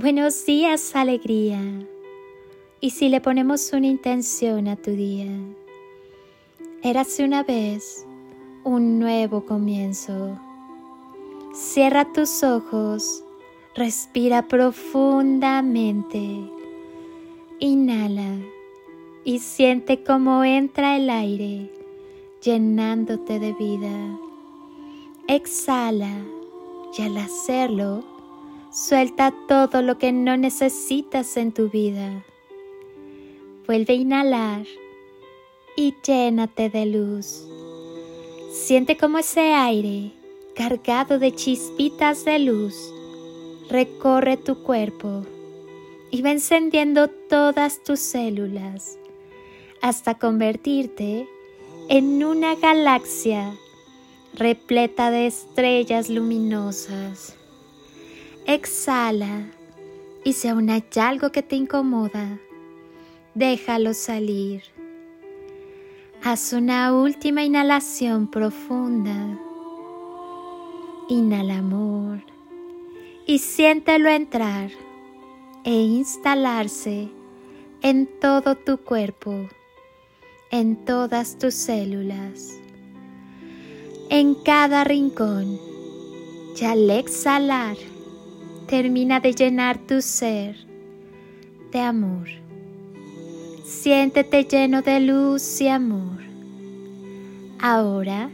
Buenos días, alegría. Y si le ponemos una intención a tu día, érase una vez un nuevo comienzo. Cierra tus ojos, respira profundamente, inhala y siente cómo entra el aire llenándote de vida. Exhala y al hacerlo, suelta todo lo que no necesitas en tu vida. Vuelve a inhalar y llénate de luz. Siente como ese aire, cargado de chispitas de luz, recorre tu cuerpo y va encendiendo todas tus células hasta convertirte en una galaxia repleta de estrellas luminosas. Exhala y si aún hay algo que te incomoda, déjalo salir. Haz una última inhalación profunda. Inhala amor y siéntelo entrar e instalarse en todo tu cuerpo en todas tus células, en cada rincón. Y al exhalar, termina de llenar tu ser de amor. Siéntete lleno de luz y amor. Ahora,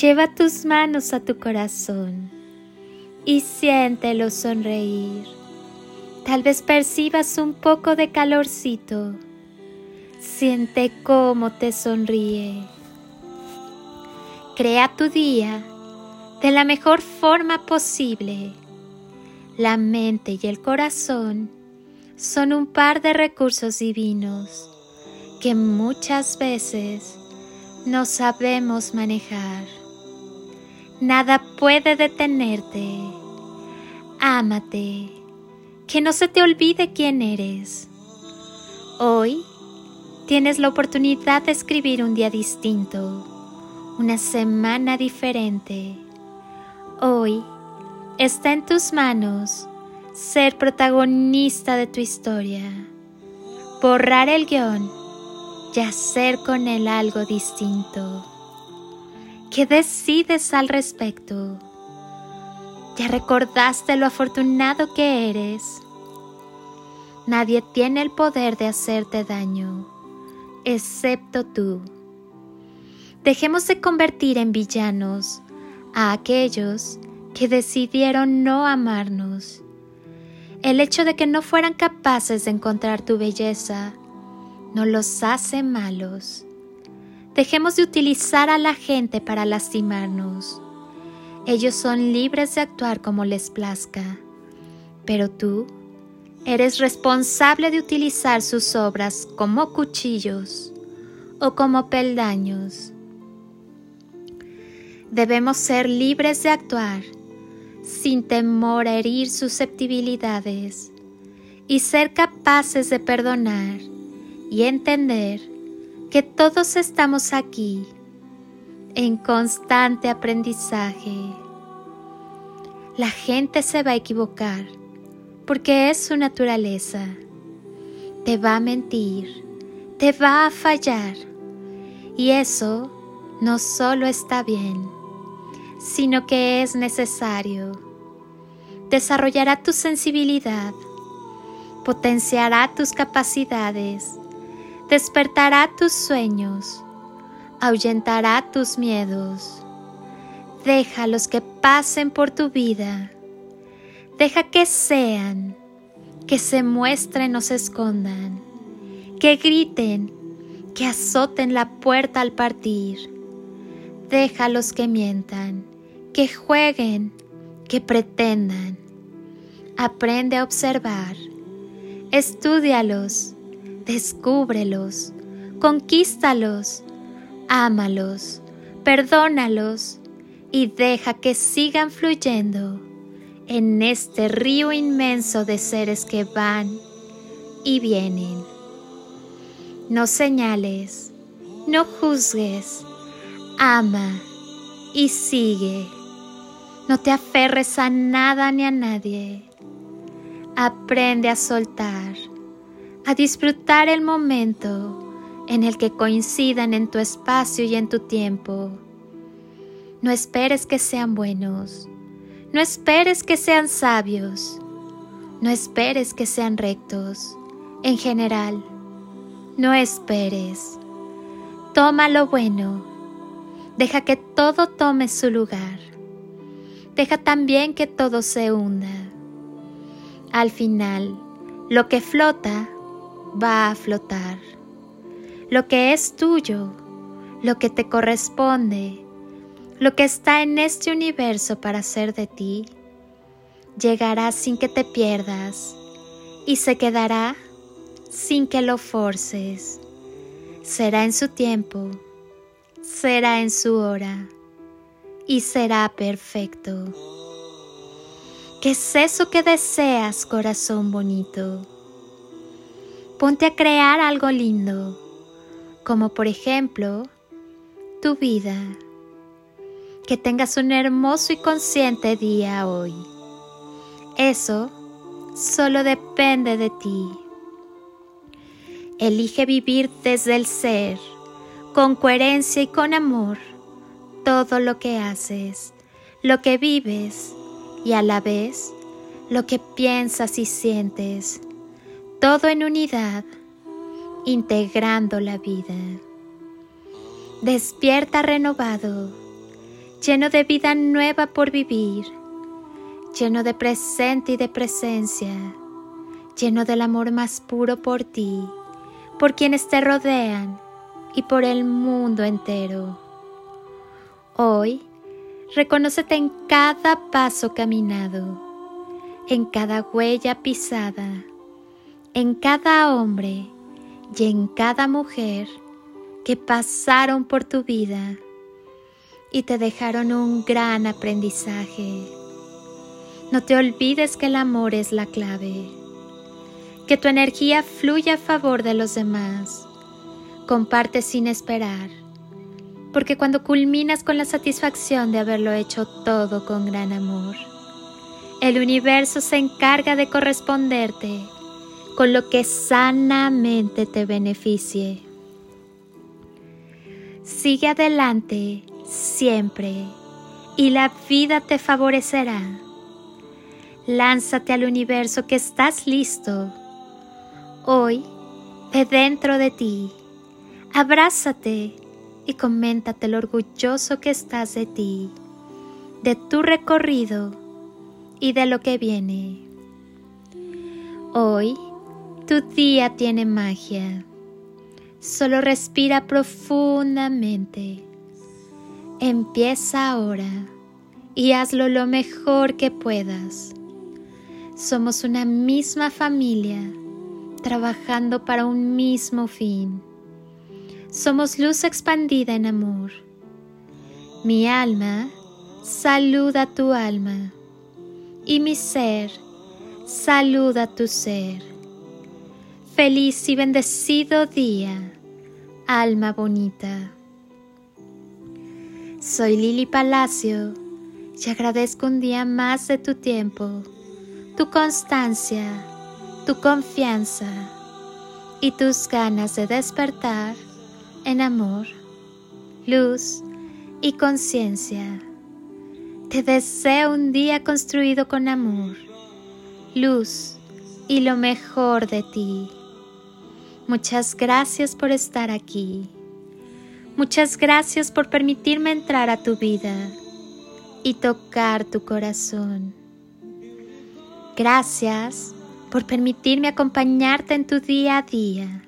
lleva tus manos a tu corazón y siéntelo sonreír. Tal vez percibas un poco de calorcito Siente cómo te sonríe. Crea tu día de la mejor forma posible. La mente y el corazón son un par de recursos divinos que muchas veces no sabemos manejar. Nada puede detenerte. Ámate, que no se te olvide quién eres. Hoy Tienes la oportunidad de escribir un día distinto, una semana diferente. Hoy está en tus manos ser protagonista de tu historia, borrar el guion y hacer con él algo distinto. ¿Qué decides al respecto? ¿Ya recordaste lo afortunado que eres? Nadie tiene el poder de hacerte daño excepto tú. Dejemos de convertir en villanos a aquellos que decidieron no amarnos. El hecho de que no fueran capaces de encontrar tu belleza no los hace malos. Dejemos de utilizar a la gente para lastimarnos. Ellos son libres de actuar como les plazca, pero tú Eres responsable de utilizar sus obras como cuchillos o como peldaños. Debemos ser libres de actuar sin temor a herir susceptibilidades y ser capaces de perdonar y entender que todos estamos aquí en constante aprendizaje. La gente se va a equivocar porque es su naturaleza. Te va a mentir, te va a fallar. Y eso no solo está bien, sino que es necesario. Desarrollará tu sensibilidad, potenciará tus capacidades, despertará tus sueños, ahuyentará tus miedos. Déjalos que pasen por tu vida Deja que sean, que se muestren o se escondan, que griten, que azoten la puerta al partir. Déjalos que mientan, que jueguen, que pretendan. Aprende a observar, estudialos, descúbrelos, conquístalos, ámalos, perdónalos y deja que sigan fluyendo en este río inmenso de seres que van y vienen. No señales, no juzgues, ama y sigue. No te aferres a nada ni a nadie. Aprende a soltar, a disfrutar el momento en el que coincidan en tu espacio y en tu tiempo. No esperes que sean buenos, no esperes que sean sabios, no esperes que sean rectos. En general, no esperes. Toma lo bueno. Deja que todo tome su lugar. Deja también que todo se hunda. Al final, lo que flota va a flotar. Lo que es tuyo, lo que te corresponde, lo que está en este universo para ser de ti, llegará sin que te pierdas y se quedará sin que lo forces. Será en su tiempo, será en su hora y será perfecto. ¿Qué es eso que deseas, corazón bonito? Ponte a crear algo lindo, como por ejemplo tu vida que tengas un hermoso y consciente día hoy. Eso solo depende de ti. Elige vivir desde el ser, con coherencia y con amor, todo lo que haces, lo que vives y a la vez lo que piensas y sientes, todo en unidad, integrando la vida. Despierta renovado lleno de vida nueva por vivir, lleno de presente y de presencia, lleno del amor más puro por ti, por quienes te rodean y por el mundo entero. Hoy, reconócete en cada paso caminado, en cada huella pisada, en cada hombre y en cada mujer que pasaron por tu vida y te dejaron un gran aprendizaje. No te olvides que el amor es la clave, que tu energía fluye a favor de los demás. Comparte sin esperar, porque cuando culminas con la satisfacción de haberlo hecho todo con gran amor, el universo se encarga de corresponderte con lo que sanamente te beneficie. Sigue adelante siempre y la vida te favorecerá. Lánzate al universo que estás listo. Hoy, de dentro de ti, abrázate y coméntate lo orgulloso que estás de ti, de tu recorrido y de lo que viene. Hoy, tu día tiene magia. Solo respira profundamente Empieza ahora y hazlo lo mejor que puedas. Somos una misma familia trabajando para un mismo fin. Somos luz expandida en amor. Mi alma saluda tu alma y mi ser saluda tu ser. Feliz y bendecido día, alma bonita. Soy Lili Palacio y agradezco un día más de tu tiempo, tu constancia, tu confianza y tus ganas de despertar en amor, luz y conciencia. Te deseo un día construido con amor, luz y lo mejor de ti. Muchas gracias por estar aquí. Muchas gracias por permitirme entrar a tu vida y tocar tu corazón. Gracias por permitirme acompañarte en tu día a día.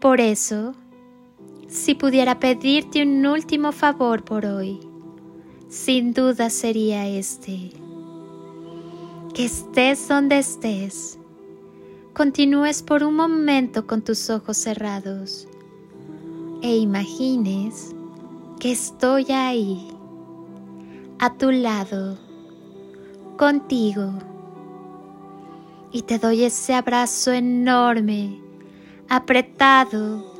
Por eso, si pudiera pedirte un último favor por hoy, sin duda sería este. Que estés donde estés, continúes por un momento con tus ojos cerrados e imagines que estoy ahí, a tu lado, contigo, y te doy ese abrazo enorme, apretado